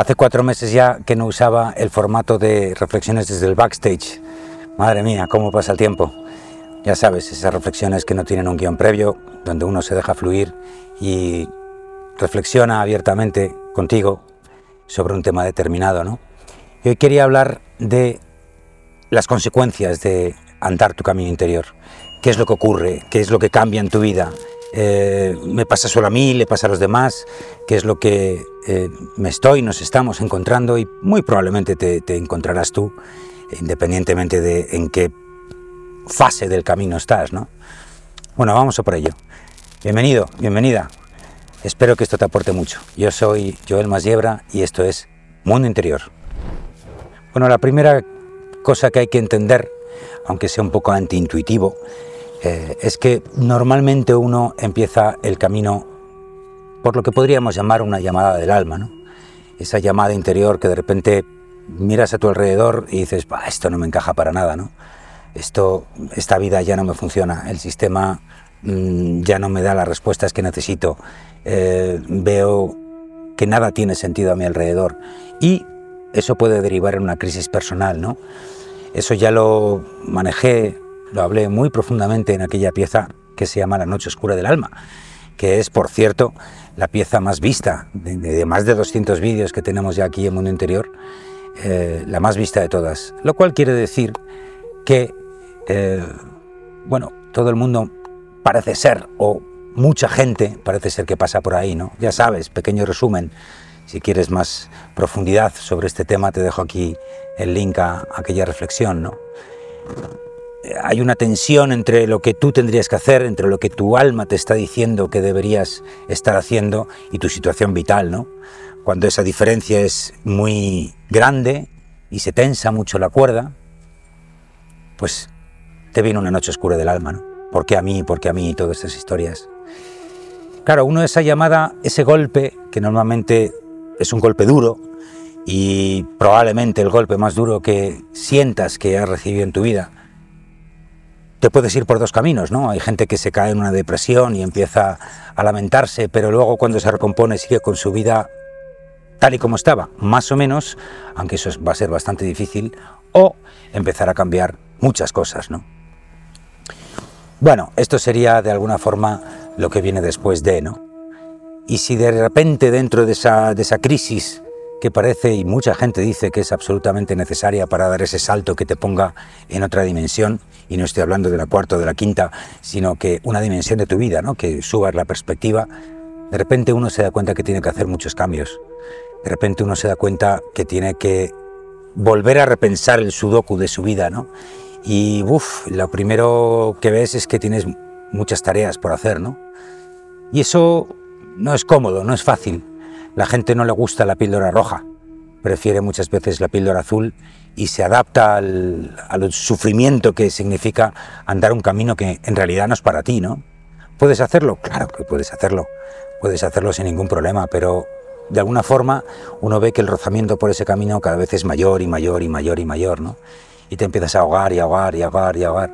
Hace cuatro meses ya que no usaba el formato de reflexiones desde el backstage. Madre mía, cómo pasa el tiempo. Ya sabes, esas reflexiones que no tienen un guion previo, donde uno se deja fluir y reflexiona abiertamente contigo sobre un tema determinado, ¿no? Y hoy quería hablar de las consecuencias de andar tu camino interior. ¿Qué es lo que ocurre? ¿Qué es lo que cambia en tu vida? Eh, ¿Me pasa solo a mí? ¿Le pasa a los demás? ¿Qué es lo que eh, me estoy, nos estamos encontrando? Y muy probablemente te, te encontrarás tú, independientemente de en qué fase del camino estás, ¿no? Bueno, vamos a por ello. Bienvenido, bienvenida. Espero que esto te aporte mucho. Yo soy Joel Masiebra y esto es Mundo Interior. Bueno, la primera cosa que hay que entender, aunque sea un poco antiintuitivo, eh, es que normalmente uno empieza el camino por lo que podríamos llamar una llamada del alma, ¿no? Esa llamada interior que de repente miras a tu alrededor y dices, esto no me encaja para nada, ¿no? Esto, esta vida ya no me funciona, el sistema mm, ya no me da las respuestas que necesito, eh, veo que nada tiene sentido a mi alrededor y eso puede derivar en una crisis personal, ¿no? Eso ya lo manejé, lo hablé muy profundamente en aquella pieza que se llama La Noche Oscura del Alma, que es, por cierto, la pieza más vista, de, más de 200 vídeos que tenemos ya aquí en Mundo Interior, eh, la más vista de todas. Lo cual quiere decir que, eh, bueno, todo el mundo parece ser, o mucha gente parece ser que pasa por ahí, ¿no? Ya sabes, pequeño resumen, si quieres más profundidad sobre este tema, te dejo aquí el link a, aquella reflexión. ¿no? Hay una tensión entre lo que tú tendrías que hacer, entre lo que tu alma te está diciendo que deberías estar haciendo y tu situación vital. ¿no? Cuando esa diferencia es muy grande y se tensa mucho la cuerda, pues te viene una noche oscura del alma. ¿no? ¿Por qué a mí? ¿Por qué a mí? Y todas estas historias. Claro, uno esa llamada, ese golpe que normalmente es un golpe duro y probablemente el golpe más duro que sientas que has recibido en tu vida. Te puedes ir por dos caminos, ¿no? Hay gente que se cae en una depresión y empieza a lamentarse, pero luego cuando se recompone sigue con su vida tal y como estaba, más o menos, aunque eso va a ser bastante difícil, o empezar a cambiar muchas cosas, ¿no? Bueno, esto sería de alguna forma lo que viene después de, ¿no? Y si de repente dentro de esa, de esa crisis que parece y mucha gente dice que es absolutamente necesaria para dar ese salto que te ponga en otra dimensión, y no estoy hablando de la cuarta o de la quinta, sino que una dimensión de tu vida, ¿no? que subas la perspectiva, de repente uno se da cuenta que tiene que hacer muchos cambios. De repente uno se da cuenta que tiene que volver a repensar el sudoku de su vida, ¿no? Y uff, lo primero que ves es que tienes muchas tareas por hacer, ¿no? Y eso no es cómodo, no es fácil. La gente no le gusta la píldora roja, prefiere muchas veces la píldora azul y se adapta al, sufrimiento que significa andar un camino que en realidad no es para ti, ¿no? ¿Puedes hacerlo? Claro que puedes hacerlo. Puedes hacerlo sin ningún problema, pero de alguna forma uno ve que el rozamiento por ese camino cada vez es mayor y mayor y mayor y mayor, ¿no? Y te empiezas a ahogar y ahogar y ahogar y ahogar.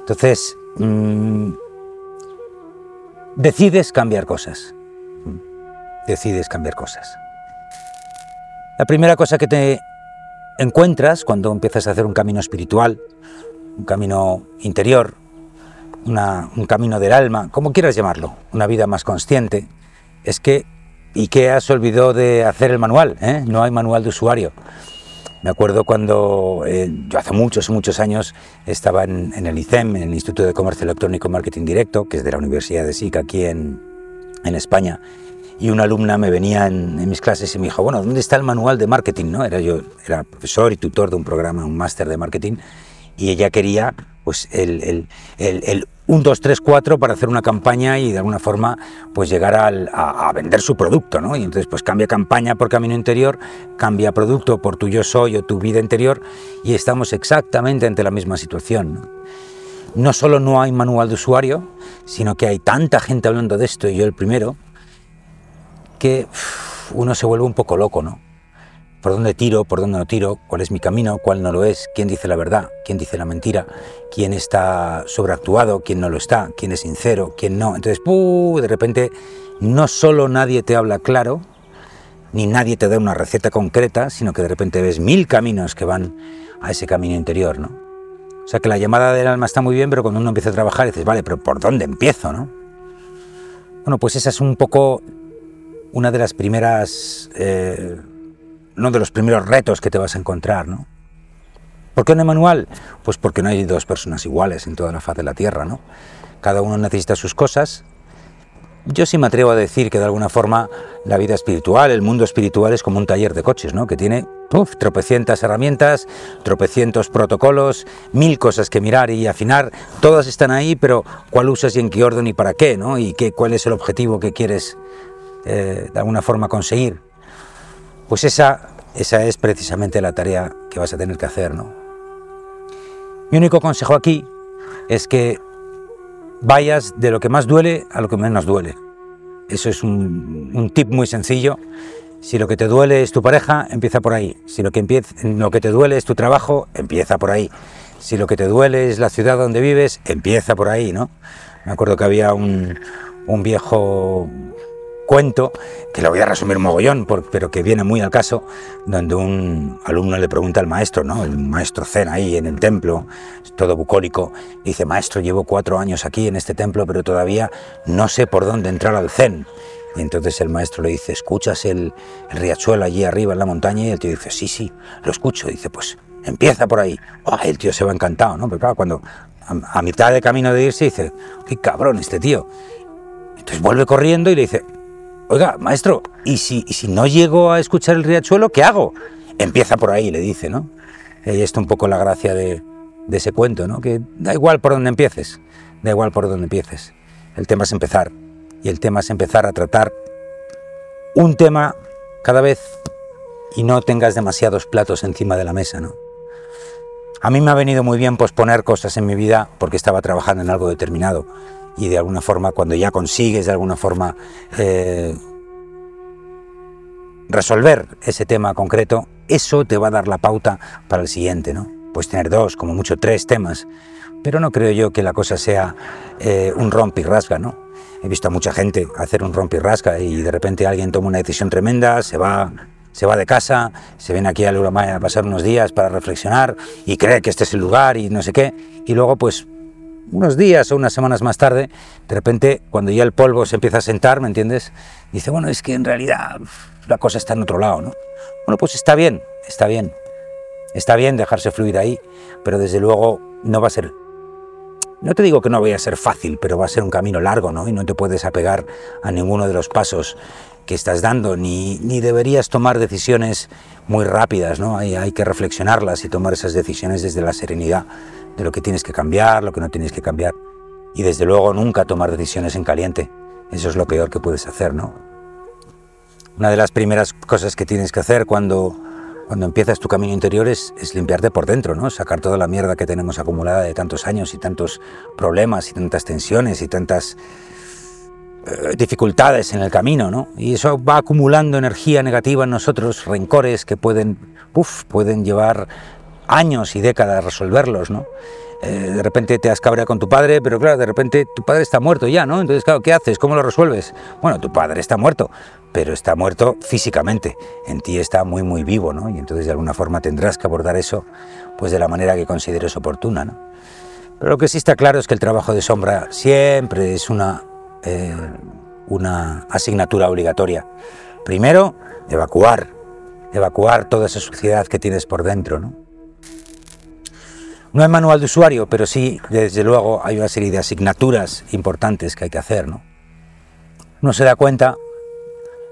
Entonces, mmm, decides cambiar cosas. Decides cambiar cosas. La primera cosa que te encuentras cuando empiezas a hacer un camino espiritual, un camino interior, un camino del alma, como quieras llamarlo, una vida más consciente, es que, que has olvidado de hacer el manual, ¿eh? no hay manual de usuario. Me acuerdo cuando eh, yo hace muchos, muchos años estaba en, el ICEM, en el Instituto de Comercio Electrónico y Marketing Directo, que es de la Universidad de SIC aquí en, España, y una alumna me venía en, mis clases y me dijo, bueno, ¿dónde está el manual de marketing? ¿No? Era yo, era profesor y tutor de un programa, un máster de marketing, y ella quería pues el, el, el, 1, 2, 3, 4 para hacer una campaña y de alguna forma pues llegar a, vender su producto, ¿no? Y entonces pues cambia campaña por camino interior, cambia producto por tu yo soy o tu vida interior y estamos exactamente ante la misma situación. ¿no? no solo no hay manual de usuario, sino que hay tanta gente hablando de esto, y yo el primero, que uno se vuelve un poco loco, ¿no? por dónde tiro, por dónde no tiro, cuál es mi camino, cuál no lo es, quién dice la verdad, quién dice la mentira, quién está sobreactuado, quién no lo está, quién es sincero, quién no. Entonces, de repente, no solo nadie te habla claro, ni nadie te da una receta concreta, sino que de repente ves mil caminos que van a ese camino interior, ¿no? O sea que la llamada del alma está muy bien, pero cuando uno empieza a trabajar dices, vale, pero ¿por dónde empiezo, no? Bueno, pues esa es un poco una de las primeras, eh, uno de los primeros retos que te vas a encontrar, ¿no? ¿Por qué hay manual? Pues porque no hay dos personas iguales en toda la faz de la Tierra, ¿no? Cada uno necesita sus cosas yo sí me atrevo a decir que de alguna forma la vida espiritual, el mundo espiritual es como un taller de coches, ¿no? Que tiene tropecientas herramientas, tropecientos protocolos, mil cosas que mirar y afinar. Todas están ahí, pero ¿cuál usas y en qué orden y para qué, ¿no? Y qué, cuál es el objetivo que quieres eh, de alguna forma conseguir. Pues esa, esa es precisamente la tarea que vas a tener que hacer, ¿no? Mi único consejo aquí es que vayas de lo que más duele a lo que menos duele. Eso es un, tip muy sencillo. Si lo que te duele es tu pareja, empieza por ahí. Si lo que, empieza, lo que te duele es tu trabajo, empieza por ahí. Si lo que te duele es la ciudad donde vives, empieza por ahí, ¿no? Me acuerdo que había un, un viejo cuento, que lo voy a resumir mogollón, pero que viene muy al caso, donde un alumno le pregunta al maestro, ¿no? el maestro Zen ahí en el templo, todo bucólico, dice, maestro, llevo cuatro años aquí en este templo, pero todavía no sé por dónde entrar al Zen. Y entonces el maestro le dice, ¿escuchas el, riachuelo allí arriba en la montaña? Y el tío dice, sí, sí, lo escucho. dice, pues empieza por ahí. el tío se va encantado, ¿no? Pero claro, cuando a, a mitad de camino de irse dice, qué cabrón este tío. Entonces vuelve corriendo y le dice, Oiga, maestro, ¿y si, no llego a escuchar el riachuelo, qué hago? Empieza por ahí, le dice, ¿no? Y esto un poco la gracia de, ese cuento, ¿no? Que da igual por dónde empieces, da igual por dónde empieces. El tema es empezar. Y el tema es empezar a tratar un tema cada vez y no tengas demasiados platos encima de la mesa, ¿no? A mí me ha venido muy bien posponer cosas en mi vida porque estaba trabajando en algo determinado y de alguna forma cuando ya consigues de alguna forma eh, resolver ese tema concreto, eso te va a dar la pauta para el siguiente, ¿no? Puedes tener dos, como mucho tres temas, pero no creo yo que la cosa sea eh, un romp y rasga, ¿no? He visto a mucha gente hacer un romp y rasga y de repente alguien toma una decisión tremenda, se va se va de casa, se viene aquí a Uruguay a pasar unos días para reflexionar y cree que este es el lugar y no sé qué, y luego pues unos días o unas semanas más tarde, de repente, cuando ya el polvo se empieza a sentar, ¿me entiendes? Dice, bueno, es que en realidad la cosa está en otro lado, ¿no? Bueno, pues está bien, está bien. Está bien dejarse fluir ahí, pero desde luego no va a ser... No te digo que no vaya a ser fácil, pero va a ser un camino largo, ¿no? Y no te puedes apegar a ninguno de los pasos que estás dando, ni, ni deberías tomar decisiones muy rápidas, ¿no? Hay, hay que reflexionarlas y tomar esas decisiones desde la serenidad de lo que tienes que cambiar, lo que no tienes que cambiar. Y desde luego nunca tomar decisiones en caliente. Eso es lo peor que puedes hacer, ¿no? Una de las primeras cosas que tienes que hacer cuando, cuando empiezas tu camino interior es, limpiarte por dentro, ¿no? Sacar toda la mierda que tenemos acumulada de tantos años y tantos problemas y tantas tensiones y tantas eh, dificultades en el camino, ¿no? Y eso va acumulando energía negativa en nosotros, rencores que pueden, uf, pueden llevar años y décadas resolverlos, ¿no? Eh, de repente te has cabreado con tu padre, pero claro, de repente tu padre está muerto ya, ¿no? Entonces, claro, ¿qué haces? ¿Cómo lo resuelves? Bueno, tu padre está muerto, pero está muerto físicamente, en ti está muy, muy vivo, ¿no? Y entonces de alguna forma tendrás que abordar eso, pues de la manera que consideres oportuna, ¿no? Pero lo que sí está claro es que el trabajo de sombra siempre es una, eh, una asignatura obligatoria. Primero, evacuar, evacuar toda esa suciedad que tienes por dentro, ¿no? No hay manual de usuario, pero sí, desde luego, hay una serie de asignaturas importantes que hay que hacer. ¿no? Uno se da cuenta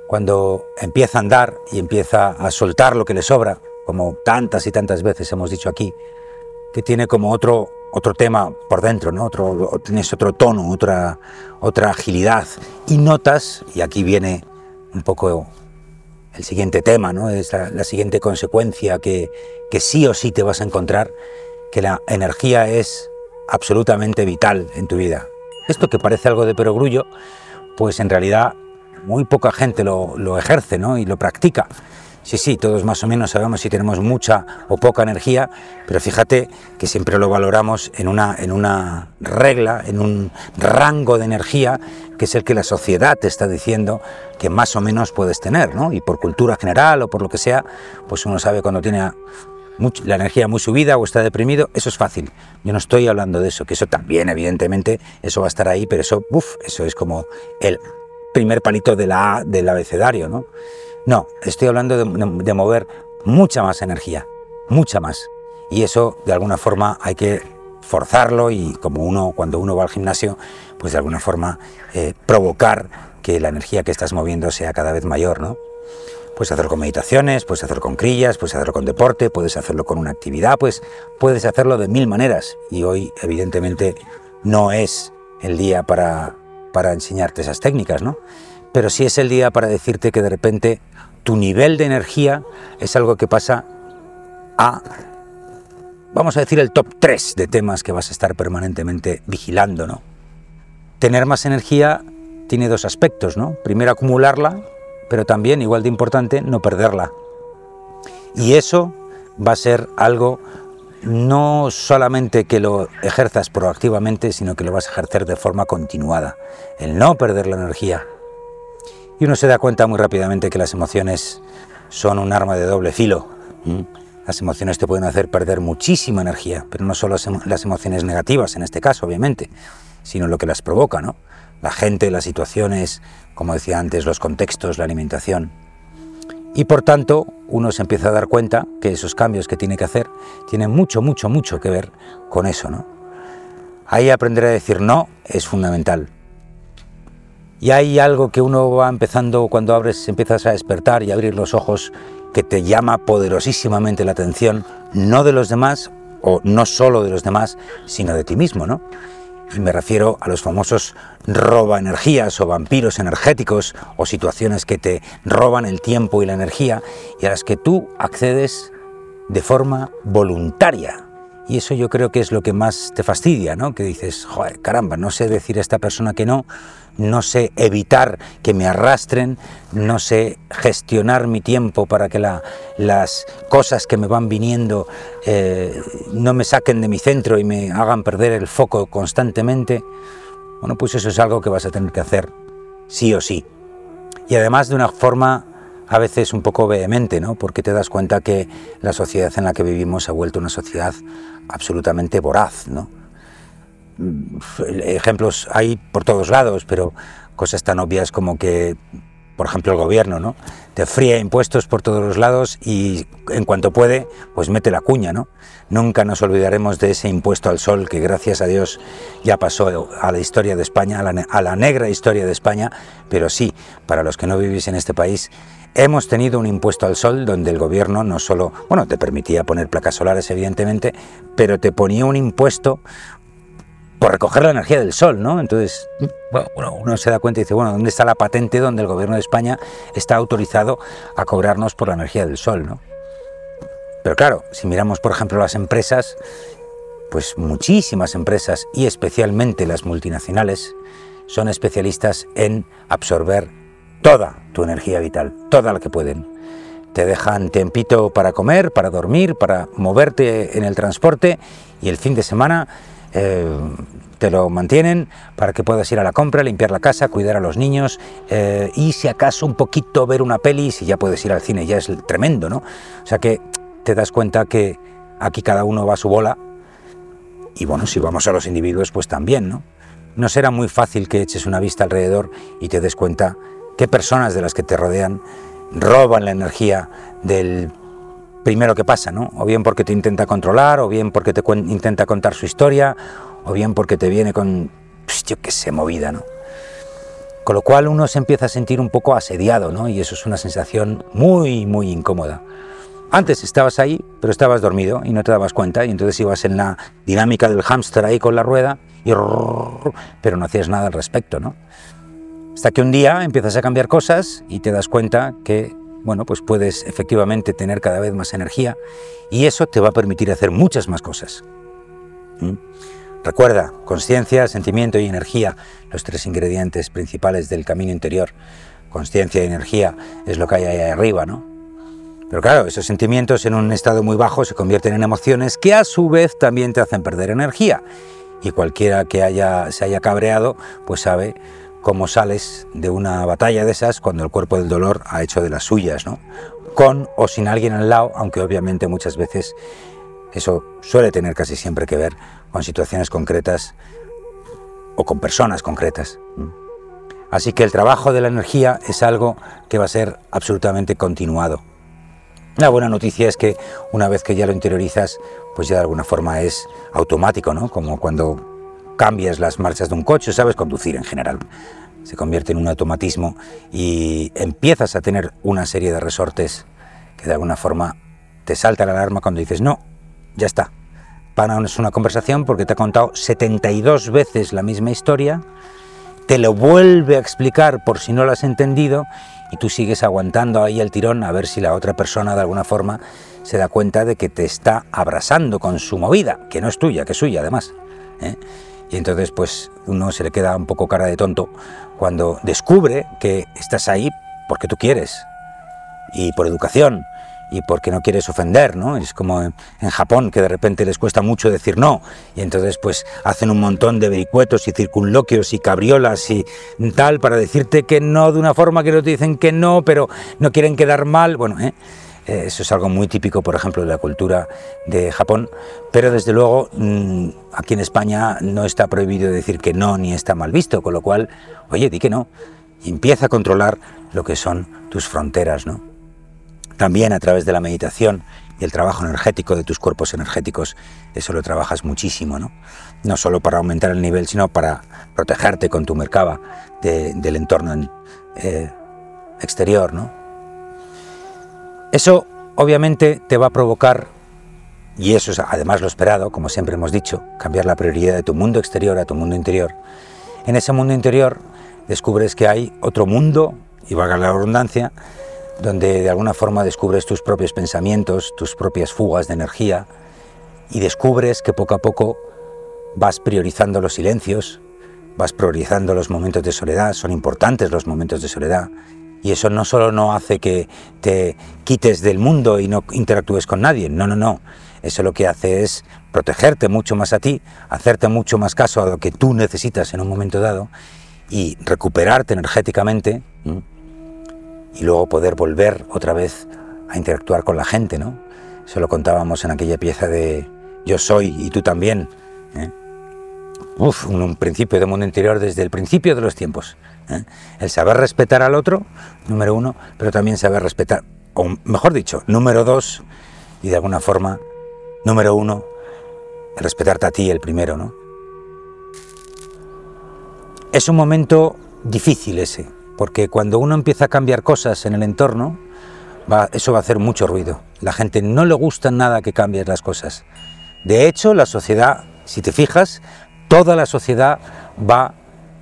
cuando empieza a andar y empieza a soltar lo que le sobra, como tantas y tantas veces hemos dicho aquí, que tiene como otro, otro tema por dentro, ¿no? otro, tienes otro tono, otra, otra agilidad. Y notas, y aquí viene un poco el siguiente tema, ¿no? es la, la siguiente consecuencia que, que sí o sí te vas a encontrar, que la energía es absolutamente vital en tu vida. Esto que parece algo de perogrullo, pues en realidad muy poca gente lo, ejerce ¿no? y lo practica. Sí, sí, todos más o menos sabemos si tenemos mucha o poca energía, pero fíjate que siempre lo valoramos en una, en una regla, en un rango de energía que es el que la sociedad te está diciendo que más o menos puedes tener, ¿no? Y por cultura general o por lo que sea, pues uno sabe cuando tiene la energía muy subida o está deprimido, eso es fácil. Yo no estoy hablando de eso, que eso también, evidentemente, eso va a estar ahí, pero eso, uff, eso es como el primer palito de la del abecedario, ¿no? No, estoy hablando de, mover mucha más energía, mucha más. Y eso, de alguna forma, hay que forzarlo y como uno, cuando uno va al gimnasio, pues de alguna forma eh, provocar que la energía que estás moviendo sea cada vez mayor, ¿no? Puedes hacerlo con meditaciones, puedes hacerlo con crillas, puedes hacerlo con deporte, puedes hacerlo con una actividad, pues puedes hacerlo de mil maneras. Y hoy, evidentemente, no es el día para, para enseñarte esas técnicas, ¿no? Pero sí es el día para decirte que de repente tu nivel de energía es algo que pasa a, vamos a decir, el top 3 de temas que vas a estar permanentemente vigilando, ¿no? Tener más energía tiene dos aspectos, ¿no? Primero acumularla pero también, igual de importante, no perderla. Y eso va a ser algo no solamente que lo ejerzas proactivamente, sino que lo vas a ejercer de forma continuada. El no perder la energía. Y uno se da cuenta muy rápidamente que las emociones son un arma de doble filo. Las emociones te pueden hacer perder muchísima energía, pero no solo las emociones negativas en este caso, obviamente, sino lo que las provoca, ¿no? La gente, las situaciones, como decía antes, los contextos, la alimentación. Y por tanto, uno se empieza a dar cuenta que esos cambios que tiene que hacer tienen mucho, mucho, mucho que ver con eso, ¿no? Ahí aprender a decir no es fundamental. Y hay algo que uno va empezando cuando abres, empiezas a despertar y abrir los ojos que te llama poderosísimamente la atención, no de los demás o no solo de los demás, sino de ti mismo, ¿no? Me refiero a los famosos roba energías o vampiros energéticos o situaciones que te roban el tiempo y la energía y a las que tú accedes de forma voluntaria. Y eso yo creo que es lo que más te fastidia, ¿no? Que dices, joder, caramba, no sé decir a esta persona que no, no sé evitar que me arrastren, no sé gestionar mi tiempo para que las cosas que me van viniendo eh, no me saquen de mi centro y me hagan perder el foco constantemente. Bueno, pues eso es algo que vas a tener que hacer sí o sí. Y además de una forma a veces un poco vehemente, ¿no? Porque te das cuenta que la sociedad en la que vivimos ha vuelto una sociedad absolutamente voraz, ¿no? Ejemplos hay por todos lados, pero cosas tan obvias como que, por ejemplo, el gobierno, ¿no? Te fría impuestos por todos los lados y en cuanto puede, pues mete la cuña, ¿no? Nunca nos olvidaremos de ese impuesto al sol que gracias a Dios ya pasó a la historia de España, a la, a la negra historia de España, pero sí, para los que no vivís en este país, Hemos tenido un impuesto al sol donde el gobierno no solo, bueno, te permitía poner placas solares evidentemente, pero te ponía un impuesto por recoger la energía del sol, ¿no? Entonces, bueno, uno se da cuenta y dice, bueno, ¿dónde está la patente donde el gobierno de España está autorizado a cobrarnos por la energía del sol, ¿no? Pero claro, si miramos, por ejemplo, las empresas, pues muchísimas empresas y especialmente las multinacionales son especialistas en absorber toda tu energía vital, toda la que pueden. Te dejan tiempito para comer, para dormir, para moverte en el transporte y el fin de semana eh, te lo mantienen para que puedas ir a la compra, limpiar la casa, cuidar a los niños eh, y si acaso un poquito ver una peli, si ya puedes ir al cine, ya es tremendo, ¿no? O sea que te das cuenta que aquí cada uno va a su bola y bueno, si vamos a los individuos, pues también, ¿no? No será muy fácil que eches una vista alrededor y te des cuenta qué personas de las que te rodean roban la energía del primero que pasa, ¿no? O bien porque te intenta controlar, o bien porque te intenta contar su historia, o bien porque te viene con, pues, yo qué sé, movida, ¿no? Con lo cual uno se empieza a sentir un poco asediado, ¿no? Y eso es una sensación muy, muy incómoda. Antes estabas ahí, pero estabas dormido y no te dabas cuenta, y entonces ibas en la dinámica del hámster ahí con la rueda, y pero no hacías nada al respecto, ¿no? Hasta que un día empiezas a cambiar cosas y te das cuenta que, bueno, pues puedes efectivamente tener cada vez más energía y eso te va a permitir hacer muchas más cosas. ¿Mm? Recuerda, conciencia, sentimiento y energía, los tres ingredientes principales del camino interior. Conciencia y energía es lo que hay ahí arriba, ¿no? Pero claro, esos sentimientos en un estado muy bajo se convierten en emociones que a su vez también te hacen perder energía. Y cualquiera que haya, se haya cabreado, pues sabe cómo sales de una batalla de esas cuando el cuerpo del dolor ha hecho de las suyas, ¿no? Con o sin alguien al lado, aunque obviamente muchas veces eso suele tener casi siempre que ver con situaciones concretas o con personas concretas. Así que el trabajo de la energía es algo que va a ser absolutamente continuado. La buena noticia es que una vez que ya lo interiorizas, pues ya de alguna forma es automático, ¿no? Como cuando cambias las marchas de un coche, sabes conducir en general. Se convierte en un automatismo y empiezas a tener una serie de resortes que de alguna forma te salta la alarma cuando dices, no, ya está. Para una conversación porque te ha contado 72 veces la misma historia, te lo vuelve a explicar por si no lo has entendido y tú sigues aguantando ahí el tirón a ver si la otra persona de alguna forma se da cuenta de que te está abrasando con su movida, que no es tuya, que es suya además. ¿eh? Y entonces pues uno se le queda un poco cara de tonto cuando descubre que estás ahí porque tú quieres y por educación y porque no quieres ofender, ¿no? Es como en, Japón, que de repente les cuesta mucho decir no, y entonces pues hacen un montón de vericuetos y circunloquios y cabriolas y tal para decirte que no de una forma que no te dicen que no, pero no quieren quedar mal, bueno, ¿eh? Eh, eso es algo muy típico, por ejemplo, de la cultura de Japón, pero desde luego mm, aquí en España no está prohibido decir que no ni está mal visto, con lo cual, oye, di que no, empieza a controlar lo que son tus fronteras, ¿no? También a través de la meditación y el trabajo energético de tus cuerpos energéticos, eso lo trabajas muchísimo, ¿no? No solo para aumentar el nivel, sino para protegerte con tu mercaba del entorno eh, exterior, ¿no? Eso obviamente te va a provocar, y eso es además lo esperado, como siempre hemos dicho, cambiar la prioridad de tu mundo exterior a tu mundo interior. En ese mundo interior descubres que hay otro mundo, y valga la redundancia, donde de alguna forma descubres tus propios pensamientos, tus propias fugas de energía y descubres que poco a poco vas priorizando los silencios, vas priorizando los momentos de soledad, son importantes los momentos de soledad y eso no solo no hace que te quites del mundo y no interactúes con nadie, no, no, no, eso lo que hace es protegerte mucho más a ti, hacerte mucho más caso a lo que tú necesitas en un momento dado y recuperarte energéticamente y luego poder volver otra vez a interactuar con la gente, ¿no? Eso lo contábamos en aquella pieza de Yo soy y tú también. ¿eh? Un, principio de mundo interior desde el principio de los tiempos. ¿eh? El saber respetar al otro, número uno, pero también saber respetar, o mejor dicho, número dos, y de alguna forma, número uno, respetarte a ti el primero, ¿no? Es un momento difícil ese, porque cuando uno empieza a cambiar cosas en el entorno, eso va a hacer mucho ruido. La gente no le gusta nada que cambies las cosas. De hecho, la sociedad, si te fijas, toda la sociedad va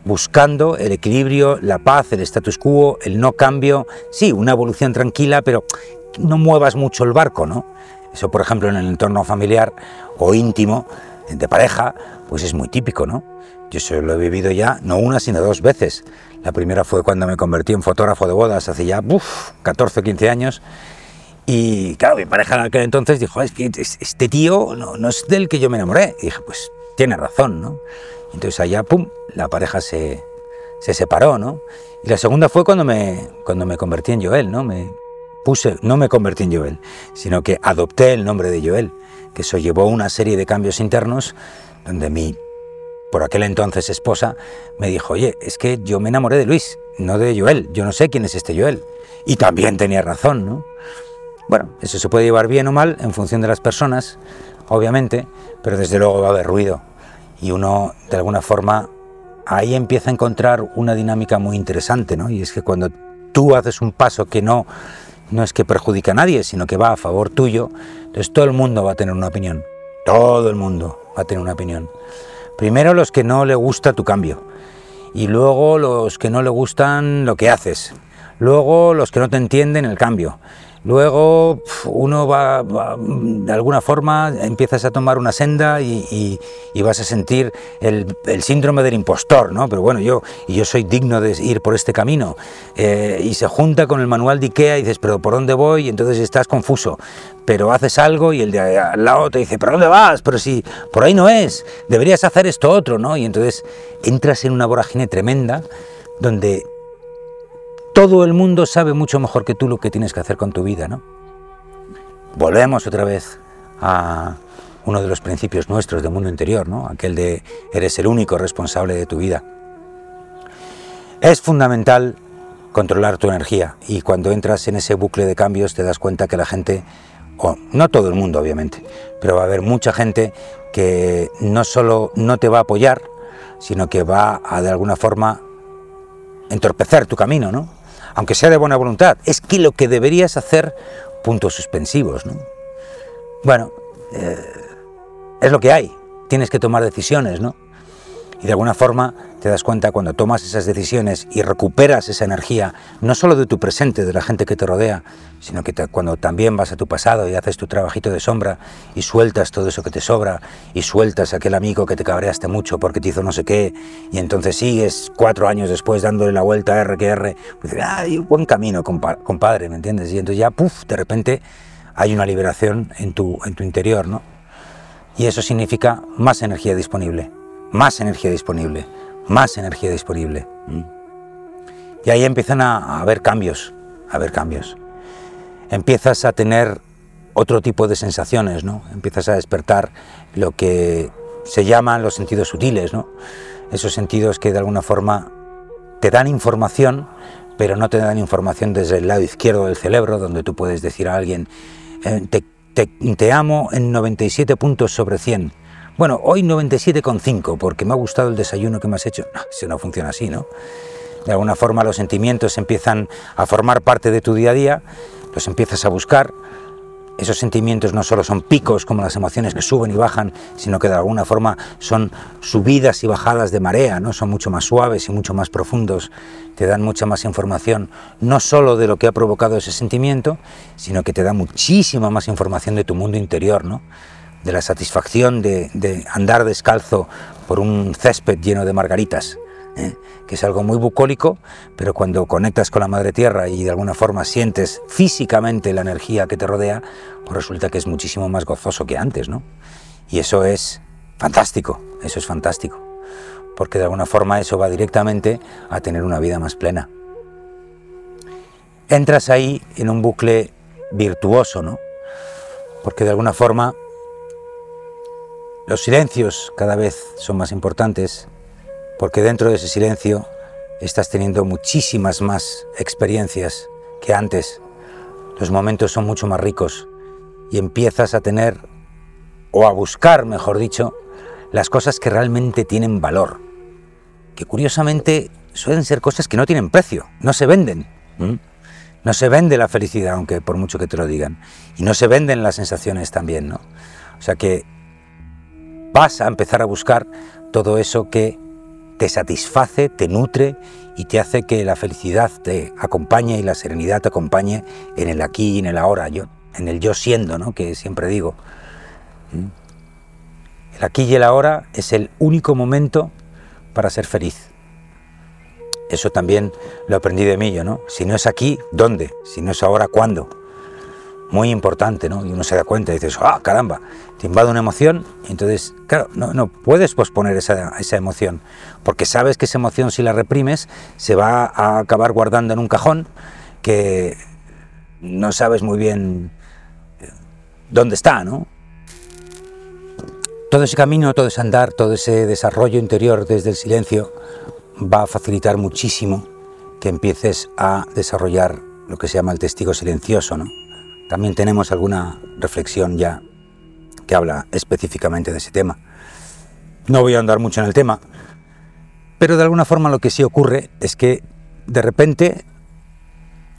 buscando el equilibrio, la paz, el status quo, el no cambio, sí, una evolución tranquila, pero no muevas mucho el barco, ¿no? Eso, por ejemplo, en el entorno familiar o íntimo, de pareja, pues es muy típico, ¿no? Yo eso lo he vivido ya, no una, sino dos veces. La primera fue cuando me convertí en fotógrafo de bodas hace ya uf, 14 o 15 años. Y claro, mi pareja en aquel entonces dijo, es que este tío no, no es del que yo me enamoré. Y dije, pues tiene razón, ¿no? Entonces allá, pum, la pareja se, se separó, ¿no? Y la segunda fue cuando me, cuando me convertí en Joel, ¿no? Me puse, no me convertí en Joel, sino que adopté el nombre de Joel, que eso llevó una serie de cambios internos donde mi por aquel entonces esposa, me dijo, oye, es que yo me enamoré de Luis, no de Joel, yo no sé quién es este Joel. Y también tenía razón, ¿no? Bueno, eso se puede llevar bien o mal en función de las personas, obviamente, pero desde luego va a haber ruido. Y uno, de alguna forma, ahí empieza a encontrar una dinámica muy interesante, ¿no? Y es que cuando tú haces un paso que no, no es que perjudica a nadie, sino que va a favor tuyo, entonces todo el mundo va a tener una opinión. Todo el mundo va a tener una opinión. Primero los que no le gusta tu cambio y luego los que no le gustan lo que haces. Luego los que no te entienden el cambio. Luego uno va, de alguna forma, empiezas a tomar una senda y, vas a sentir el, síndrome del impostor, ¿no? Pero bueno, yo, yo soy digno de ir por este camino. Eh, y se junta con el manual de Ikea y dices, pero ¿por dónde voy? Y entonces estás confuso. Pero haces algo y el de al lado te dice, ¿por dónde vas? Pero si por ahí no es, deberías hacer esto otro, ¿no? Y entonces entras en una vorágine tremenda donde todo el mundo sabe mucho mejor que tú lo que tienes que hacer con tu vida, ¿no? Volvemos otra vez a uno de los principios nuestros del mundo interior, ¿no? Aquel de eres el único responsable de tu vida. Es fundamental controlar tu energía y cuando entras en ese bucle de cambios te das cuenta que la gente, o no todo el mundo obviamente, pero va a haber mucha gente que no solo no te va a apoyar, sino que va a de alguna forma entorpecer tu camino, ¿no? Aunque sea de buena voluntad, es que lo que deberías hacer, puntos suspensivos. ¿no? Bueno, eh, es lo que hay, tienes que tomar decisiones, ¿no? Y de alguna forma te das cuenta cuando tomas esas decisiones y recuperas esa energía, no solo de tu presente, de la gente que te rodea, sino que cuando también vas a tu pasado y haces tu trabajito de sombra y sueltas todo eso que te sobra y sueltas a aquel amigo que te cabreaste mucho porque te hizo no sé qué y entonces sigues cuatro años después dándole la vuelta a R que R, pues ay, buen camino, compadre, ¿me entiendes? Y entonces ya, puff, de repente hay una liberación en tu, en tu interior, ¿no? Y eso significa más energía disponible más energía disponible, más energía disponible. Y ahí empiezan a, haber cambios, a haber cambios. Empiezas a tener otro tipo de sensaciones, ¿no? Empiezas a despertar lo que se llaman los sentidos sutiles, ¿no? Esos sentidos que de alguna forma te dan información, pero no te dan información desde el lado izquierdo del cerebro, donde tú puedes decir a alguien, eh, te, te amo en 97 puntos sobre 100 bueno, hoy 97,5 porque me ha gustado el desayuno que me has hecho. No, eso no funciona así, ¿no? De alguna forma los sentimientos empiezan a formar parte de tu día a día, los empiezas a buscar. Esos sentimientos no solo son picos como las emociones que suben y bajan, sino que de alguna forma son subidas y bajadas de marea, ¿no? Son mucho más suaves y mucho más profundos, te dan mucha más información, no solo de lo que ha provocado ese sentimiento, sino que te da muchísima más información de tu mundo interior, ¿no? De la satisfacción de, andar descalzo por un césped lleno de margaritas, ¿eh? que es algo muy bucólico, pero cuando conectas con la madre tierra y de alguna forma sientes físicamente la energía que te rodea, pues resulta que es muchísimo más gozoso que antes, ¿no? Y eso es fantástico, eso es fantástico, porque de alguna forma eso va directamente a tener una vida más plena. Entras ahí en un bucle virtuoso, ¿no? Porque de alguna forma los silencios cada vez son más importantes porque dentro de ese silencio estás teniendo muchísimas más experiencias que antes. Los momentos son mucho más ricos y empiezas a tener, o a buscar, mejor dicho, las cosas que realmente tienen valor. Que curiosamente suelen ser cosas que no tienen precio, no se venden. No se vende la felicidad, aunque por mucho que te lo digan. Y no se venden las sensaciones también, ¿no? O sea que vas a empezar a buscar todo eso que te satisface, te nutre y te hace que la felicidad te acompañe y la serenidad te acompañe en el aquí y en el ahora, yo, en el yo siendo, ¿no? que siempre digo. ¿Mm? El aquí y el ahora es el único momento para ser feliz. Eso también lo aprendí de mí, ¿no? Si no es aquí, ¿dónde? Si no es ahora, ¿cuándo? Muy importante, ¿no? Y uno se da cuenta y dices, ah, caramba, te invade una emoción, y entonces, claro, no, puedes posponer esa, esa, emoción, porque sabes que esa emoción, si la reprimes, se va a acabar guardando en un cajón que no sabes muy bien eh, dónde está, ¿no? Todo ese camino, todo ese andar, todo ese desarrollo interior desde el silencio va a facilitar muchísimo que empieces a desarrollar lo que se llama el testigo silencioso, ¿no? También tenemos alguna reflexión ya que habla específicamente de ese tema. No voy a andar mucho en el tema, pero de alguna forma lo que sí ocurre es que de repente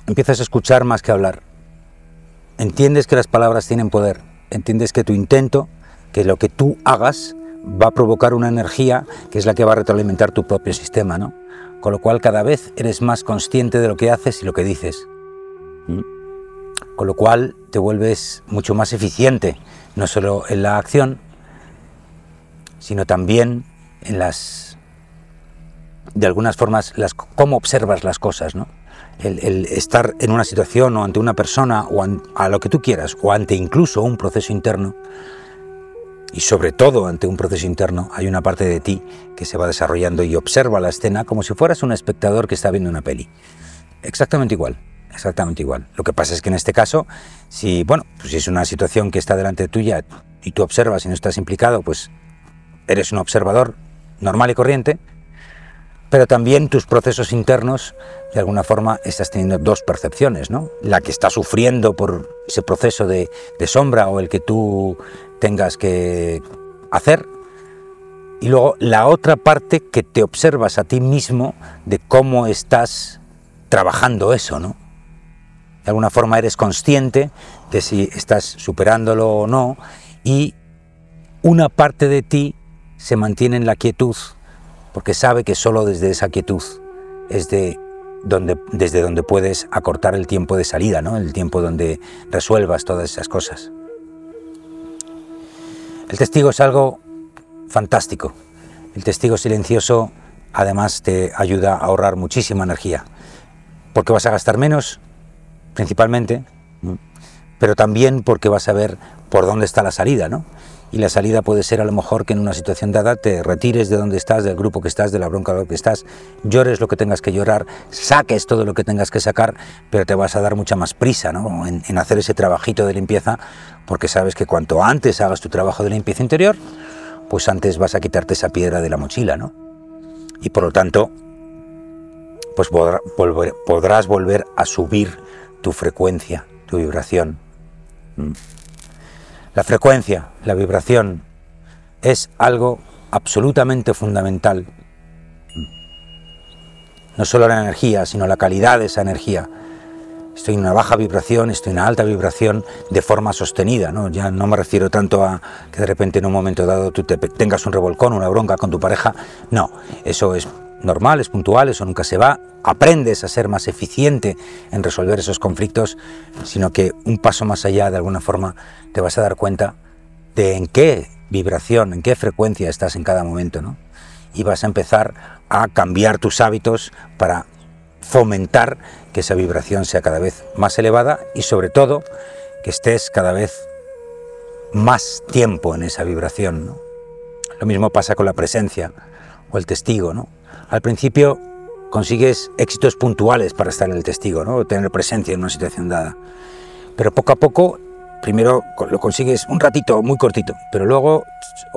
empiezas a escuchar más que hablar. Entiendes que las palabras tienen poder, entiendes que tu intento, que lo que tú hagas va a provocar una energía que es la que va a retroalimentar tu propio sistema, ¿no? Con lo cual cada vez eres más consciente de lo que haces y lo que dices. ¿Mm? Con lo cual te vuelves mucho más eficiente, no solo en la acción, sino también en las, de algunas formas, las, cómo observas las cosas, ¿no? El, estar en una situación o ante una persona o a lo que tú quieras, o ante incluso un proceso interno, y sobre todo ante un proceso interno, hay una parte de ti que se va desarrollando y observa la escena como si fueras un espectador que está viendo una peli. Exactamente igual, exactamente igual. Lo que pasa es que en este caso, si, bueno, pues si es una situación que está delante tuya y tú observas y no estás implicado, pues eres un observador normal y corriente, pero también tus procesos internos, de alguna forma, estás teniendo dos percepciones, ¿no? La que está sufriendo por ese proceso de, de sombra o el que tú tengas que hacer, y luego la otra parte que te observas a ti mismo de cómo estás trabajando eso, ¿no? De alguna forma eres consciente de si estás superándolo o no y una parte de ti se mantiene en la quietud porque sabe que solo desde esa quietud es de donde, desde donde puedes acortar el tiempo de salida, ¿no? el tiempo donde resuelvas todas esas cosas. El testigo es algo fantástico. El testigo silencioso además te ayuda a ahorrar muchísima energía, porque vas a gastar menos, principalmente, pero también porque vas a ver por dónde está la salida, ¿no? y la salida puede ser a lo mejor que en una situación dada te retires de donde estás, del grupo que estás, de la bronca que estás, llores lo que tengas que llorar, saques todo lo que tengas que sacar, pero te vas a dar mucha más prisa en, hacer ese trabajito de limpieza, porque sabes que cuanto antes hagas tu trabajo de limpieza interior, pues antes vas a quitarte esa piedra de la mochila, ¿no? Y por lo tanto, pues podrás volver a subir tu frecuencia, tu vibración. La frecuencia, la vibración, es algo absolutamente fundamental. No solo la energía, sino la calidad de esa energía. Estoy en una baja vibración, estoy en una alta vibración de forma sostenida. ¿no? Ya no me refiero tanto a que de repente en un momento dado tú tengas un revolcón, una bronca con tu pareja. No, eso es normal, es puntual, eso nunca se va, aprendes a ser más eficiente en resolver esos conflictos, sino que un paso más allá, de alguna forma, te vas a dar cuenta de en qué vibración, en qué frecuencia estás en cada momento, ¿no? Y vas a empezar a cambiar tus hábitos para fomentar que esa vibración sea cada vez más elevada y sobre todo que estés cada vez más tiempo en esa vibración, ¿no? Lo mismo pasa con la presencia o el testigo, ¿no? Al principio consigues éxitos puntuales para estar en el testigo, ¿no? tener presencia en una situación dada. Pero poco a poco, primero lo consigues un ratito, muy cortito, pero luego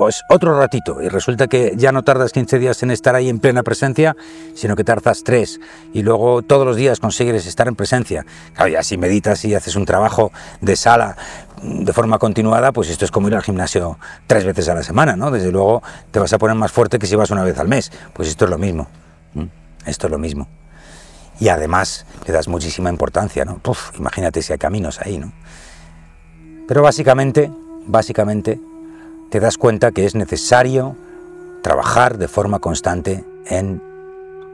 es otro ratito y resulta que ya no tardas 15 días en estar ahí en plena presencia, sino que tardas 3 y luego todos los días consigues estar en presencia. Claro, ya si meditas y haces un trabajo de sala de forma continuada, pues esto es como ir al gimnasio tres veces a la semana, ¿no? Desde luego te vas a poner más fuerte que si vas una vez al mes. Pues esto es lo mismo. Esto es lo mismo. Y además le das muchísima importancia, ¿no? imagínate si hay caminos ahí, ¿no? Pero básicamente, básicamente, te das cuenta que es necesario trabajar de forma constante en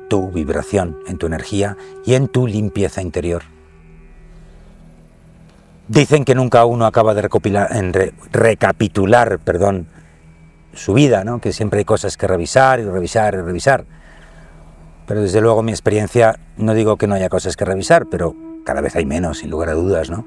tu vibración, en tu energía y en tu limpieza interior. Dicen que nunca uno acaba de recopilar, en recapitular perdón, su vida, ¿no? que siempre hay cosas que revisar y revisar y revisar. Pero desde luego mi experiencia, no digo que no haya cosas que revisar, pero cada vez hay menos, sin lugar a dudas. ¿no?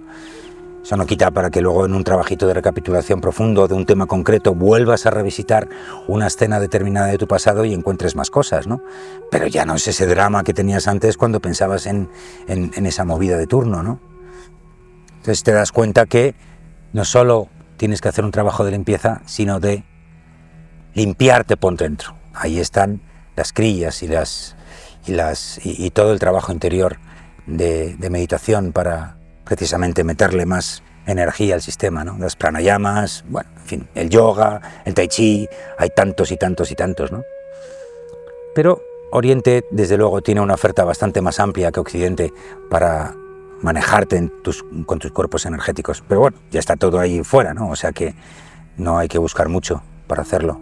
Eso no quita para que luego en un trabajito de recapitulación profundo de un tema concreto vuelvas a revisitar una escena determinada de tu pasado y encuentres más cosas, ¿no? Pero ya no es ese drama que tenías antes cuando pensabas en, en, esa movida de turno, ¿no? Entonces te das cuenta que no solo tienes que hacer un trabajo de limpieza, sino de limpiarte por dentro. Ahí están las crillas y, las, y, las, y, todo el trabajo interior de, meditación para precisamente meterle más energía al sistema, ¿no? Las pranayamas, bueno, en fin, el yoga, el tai chi, hay tantos y tantos y tantos, ¿no? Pero Oriente, desde luego, tiene una oferta bastante más amplia que Occidente para manejarte con tus cuerpos energéticos. Pero bueno, ya está todo ahí fuera, ¿no? O sea que no hay que buscar mucho para hacerlo.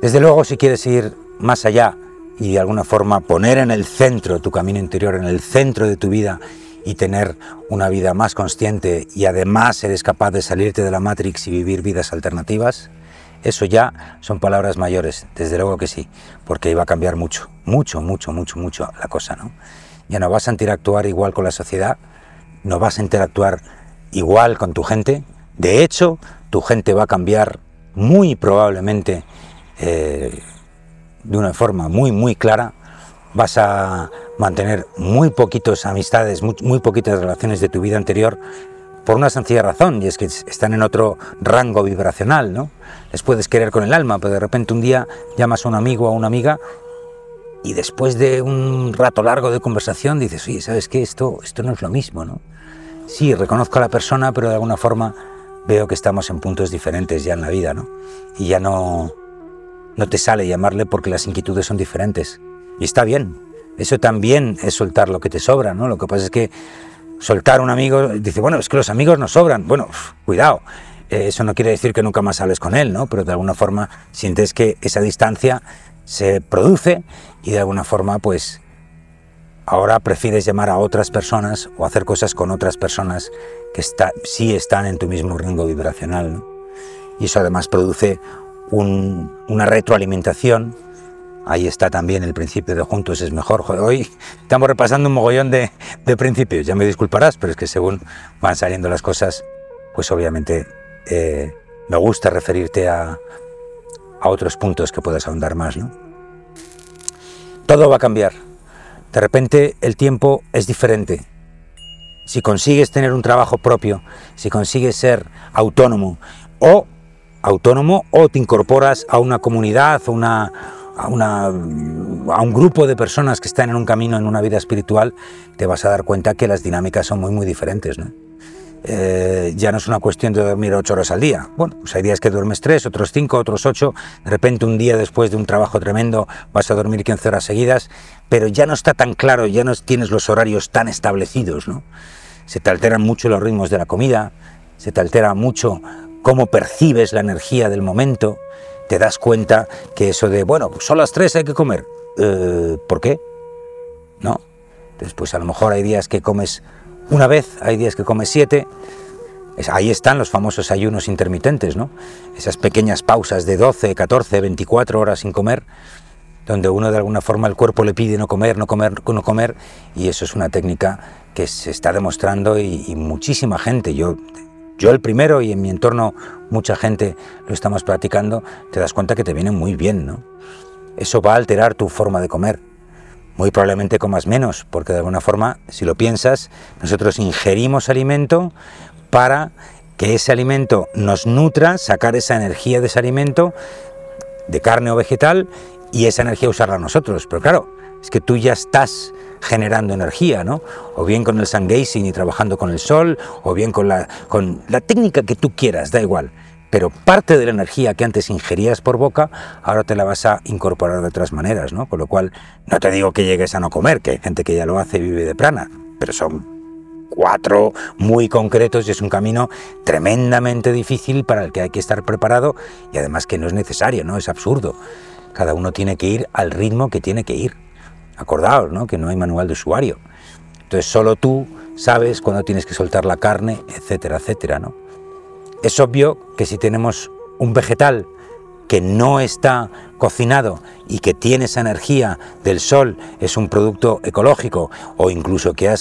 Desde luego, si quieres ir más allá y de alguna forma poner en el centro tu camino interior, en el centro de tu vida y tener una vida más consciente y además eres capaz de salirte de la Matrix y vivir vidas alternativas, eso ya son palabras mayores, desde luego que sí, porque iba a cambiar mucho, mucho, mucho, mucho, mucho la cosa, ¿no? Ya no vas a interactuar igual con la sociedad, no vas a interactuar igual con tu gente, de hecho, tu gente va a cambiar muy probablemente eh, de una forma muy, muy clara, vas a mantener muy poquitas amistades, muy, muy poquitas relaciones de tu vida anterior, por una sencilla razón, y es que están en otro rango vibracional, ¿no? Les puedes querer con el alma, pero de repente un día llamas a un amigo o a una amiga y después de un rato largo de conversación dices, oye, ¿sabes qué? Esto, esto no es lo mismo, ¿no? Sí, reconozco a la persona, pero de alguna forma veo que estamos en puntos diferentes ya en la vida, ¿no? Y ya no, no te sale llamarle porque las inquietudes son diferentes. Y está bien. Eso también es soltar lo que te sobra, ¿no? Lo que pasa es que soltar un amigo, dice, bueno, es que los amigos no sobran. Bueno, cuidado. Eh, eso no quiere decir que nunca más hables con él, ¿no? Pero de alguna forma sientes que esa distancia se produce y de alguna forma, pues, ahora prefieres llamar a otras personas o hacer cosas con otras personas que está, sí están en tu mismo rango vibracional. Y eso además produce una retroalimentación Ahí está también el principio de juntos es mejor. hoy estamos repasando un mogollón de, principios, ya me disculparás, pero es que según van saliendo las cosas, pues obviamente eh, me gusta referirte a, a otros puntos que puedas ahondar más. ¿no? Todo va a cambiar. De repente el tiempo es diferente. Si consigues tener un trabajo propio, si consigues ser autónomo o autónomo o te incorporas a una comunidad a, una, a un grupo de personas que están en un camino, en una vida espiritual, te vas a dar cuenta que las dinámicas son muy, muy diferentes. ¿no? Eh, ya no es una cuestión de dormir ocho horas al día. Bueno, pues hay días que duermes tres, otros cinco, otros ocho. De repente un día después de un trabajo tremendo vas a dormir 15 horas seguidas, pero ya no está tan claro, ya no tienes los horarios tan establecidos. ¿no? Se te alteran mucho los ritmos de la comida, se te altera mucho cómo percibes la energía del momento te das cuenta que eso de, bueno, pues son las tres, hay que comer. Eh, ¿Por qué? ¿No? Entonces, pues a lo mejor hay días que comes una vez, hay días que comes siete. ahí están los famosos ayunos intermitentes, ¿no? Esas pequeñas pausas de 12, 14, 24 horas sin comer, donde uno de alguna forma el cuerpo le pide no comer, no comer, no comer, y eso es una técnica que se está demostrando y, y muchísima gente, yo yo el primero y en mi entorno mucha gente lo estamos practicando, te das cuenta que te viene muy bien, ¿no? Eso va a alterar tu forma de comer. Muy probablemente comas menos, porque de alguna forma, si lo piensas, nosotros ingerimos alimento para que ese alimento nos nutra, sacar esa energía de ese alimento, de carne o vegetal, y esa energía usarla nosotros. Pero claro, es que tú ya estás generando energía, ¿no? O bien con el sun gazing y trabajando con el sol, o bien con la, con la técnica que tú quieras, da igual. Pero parte de la energía que antes ingerías por boca, ahora te la vas a incorporar de otras maneras, ¿no? Con lo cual, no te digo que llegues a no comer, que hay gente que ya lo hace y vive de prana, pero son cuatro muy concretos y es un camino tremendamente difícil para el que hay que estar preparado y además que no es necesario, ¿no? Es absurdo. Cada uno tiene que ir al ritmo que tiene que ir. Acordaos, ¿no? Que no hay manual de usuario. Entonces solo tú sabes cuándo tienes que soltar la carne, etcétera, etcétera, ¿no? Es obvio que si tenemos un vegetal que no está cocinado y que tiene esa energía del sol, es un producto ecológico o incluso que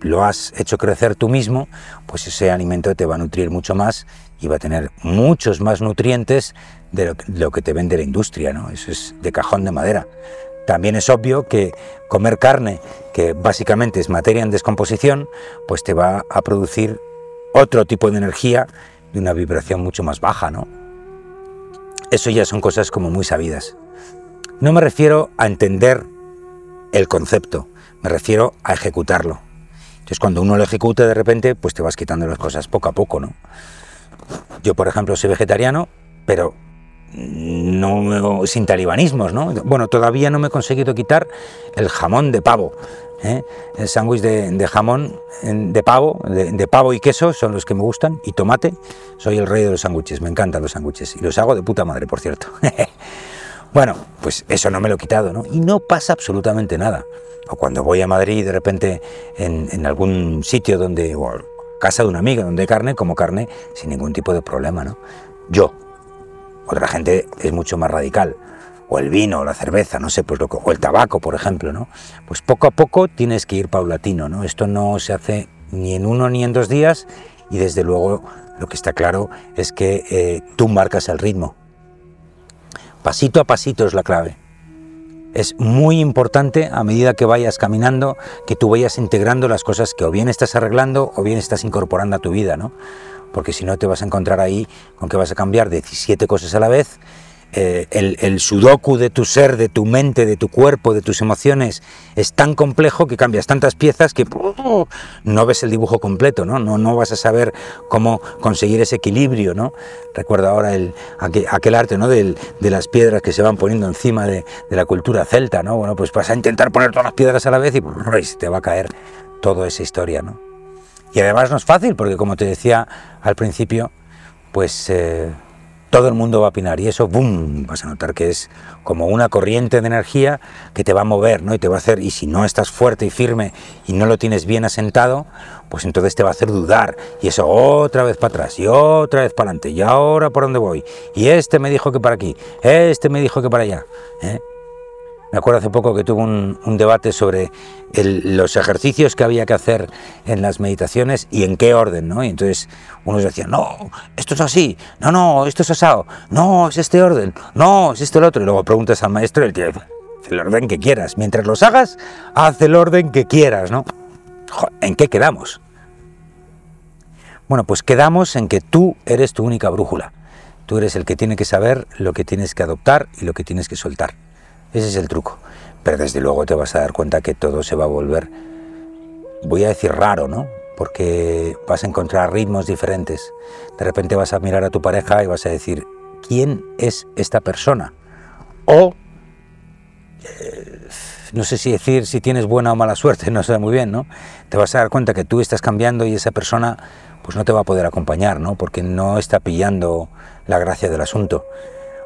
lo has hecho crecer tú mismo, pues ese alimento te va a nutrir mucho más y va a tener muchos más nutrientes de lo, de lo que te vende la industria, ¿no? Eso es de cajón de madera. También es obvio que comer carne, que básicamente es materia en descomposición, pues te va a producir otro tipo de energía de una vibración mucho más baja, ¿no? Eso ya son cosas como muy sabidas. No me refiero a entender el concepto, me refiero a ejecutarlo. Entonces cuando uno lo ejecuta de repente, pues te vas quitando las cosas poco a poco, ¿no? Yo, por ejemplo, soy vegetariano, pero no sin talibanismos, ¿no? Bueno, todavía no me he conseguido quitar el jamón de pavo. ¿eh? El sándwich de, jamón de pavo, de, pavo y queso son los que me gustan, y tomate. Soy el rey de los sándwiches, me encantan los sándwiches. Y los hago de puta madre, por cierto. Bueno, pues eso no me lo he quitado, ¿no? Y no pasa absolutamente nada. O cuando voy a Madrid de repente en, algún sitio donde, o casa de una amiga donde hay carne, como carne sin ningún tipo de problema, ¿no? Yo. Otra gente es mucho más radical. O el vino, o la cerveza, no sé, pues lo o el tabaco, por ejemplo, ¿no? Pues poco a poco tienes que ir paulatino, ¿no? Esto no se hace ni en uno ni en dos días y desde luego lo que está claro es que eh, tú marcas el ritmo. Pasito a pasito es la clave. Es muy importante a medida que vayas caminando que tú vayas integrando las cosas que o bien estás arreglando o bien estás incorporando a tu vida, ¿no? Porque si no te vas a encontrar ahí con que vas a cambiar 17 cosas a la vez eh, el, sudoku de tu ser, de tu mente, de tu cuerpo, de tus emociones, es tan complejo que cambias tantas piezas que no ves el dibujo completo, ¿no? No, vas a saber cómo conseguir ese equilibrio, ¿no? Recuerdo ahora el, aquel, arte, ¿no? de las piedras que se van poniendo encima de, la cultura celta, ¿no? Bueno, pues vas a intentar poner todas las piedras a la vez y, se te va a caer toda esa historia, ¿no? Y además no es fácil, porque como te decía al principio, pues... Eh, todo el mundo va a opinar y eso, ¡boom!, vas a notar que es como una corriente de energía que te va a mover, ¿no? Y te va a hacer, y si no estás fuerte y firme y no lo tienes bien asentado, pues entonces te va a hacer dudar y eso otra vez para atrás y otra vez para adelante y ahora por dónde voy y este me dijo que para aquí, este me dijo que para allá, ¿eh? Me acuerdo hace poco que tuve un, debate sobre los ejercicios que había que hacer en las meditaciones y en qué orden, ¿no? Y entonces unos decían, no, esto es así, no, no, esto es asado, no, es este orden, no, es este el otro. Y luego preguntas al maestro y él dice, el orden que quieras. Mientras los hagas, haz el orden que quieras, ¿no? ¿En qué quedamos? Bueno, pues quedamos en que tú eres tu única brújula. Tú eres el que tiene que saber lo que tienes que adoptar y lo que tienes que soltar. Ese es el truco. Pero desde luego te vas a dar cuenta que todo se va a volver, voy a decir raro, ¿no? Porque vas a encontrar ritmos diferentes. De repente vas a mirar a tu pareja y vas a decir, ¿quién es esta persona? O, eh, no sé si decir si tienes buena o mala suerte, no sé muy bien, ¿no? Te vas a dar cuenta que tú estás cambiando y esa persona pues no te va a poder acompañar, ¿no? Porque no está pillando la gracia del asunto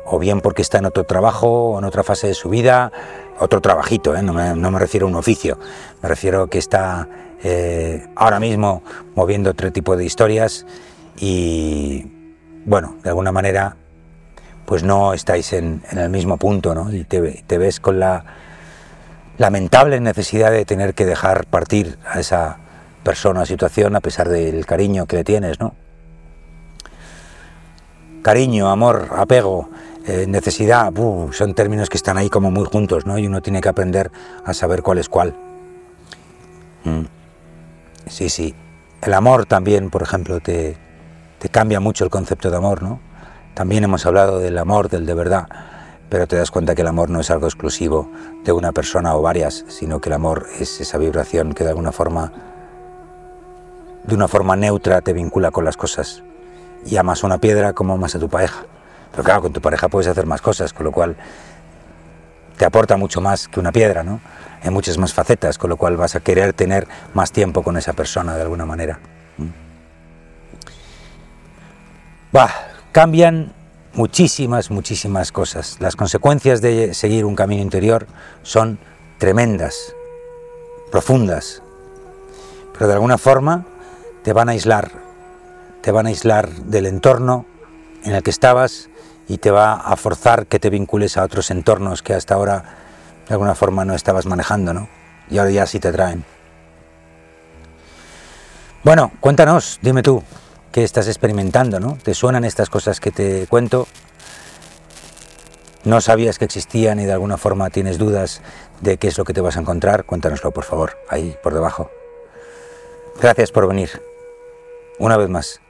o bien porque está en otro trabajo o en otra fase de su vida, otro trabajito, ¿eh? no, me, refiero a un oficio, me refiero que está eh, ahora mismo moviendo otro tipo de historias y, bueno, de alguna manera, pues no estáis en, el mismo punto, ¿no? Y te, te ves con la lamentable necesidad de tener que dejar partir a esa persona o situación a pesar del cariño que le tienes, ¿no? Cariño, amor, apego, eh, necesidad, son términos que están ahí como muy juntos, ¿no? Y uno tiene que aprender a saber cuál es cuál. Mm. Sí, sí. El amor también, por ejemplo, te, te cambia mucho el concepto de amor, ¿no? También hemos hablado del amor, del de verdad, pero te das cuenta que el amor no es algo exclusivo de una persona o varias, sino que el amor es esa vibración que de alguna forma, de una forma neutra, te vincula con las cosas. Y amas una piedra como amas a tu pareja. Pero claro, con tu pareja puedes hacer más cosas, con lo cual te aporta mucho más que una piedra, ¿no? En muchas más facetas, con lo cual vas a querer tener más tiempo con esa persona de alguna manera. Bah, cambian muchísimas, muchísimas cosas. Las consecuencias de seguir un camino interior son tremendas, profundas, pero de alguna forma te van a aislar, te van a aislar del entorno en el que estabas y te va a forzar que te vincules a otros entornos que hasta ahora de alguna forma no estabas manejando, ¿no? Y ahora ya sí te traen. Bueno, cuéntanos, dime tú, ¿qué estás experimentando, no? ¿Te suenan estas cosas que te cuento? ¿No sabías que existían y de alguna forma tienes dudas de qué es lo que te vas a encontrar? Cuéntanoslo, por favor, ahí por debajo. Gracias por venir. Una vez más.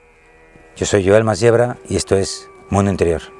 Yo soy Joel Masiebra y esto es Mundo Interior.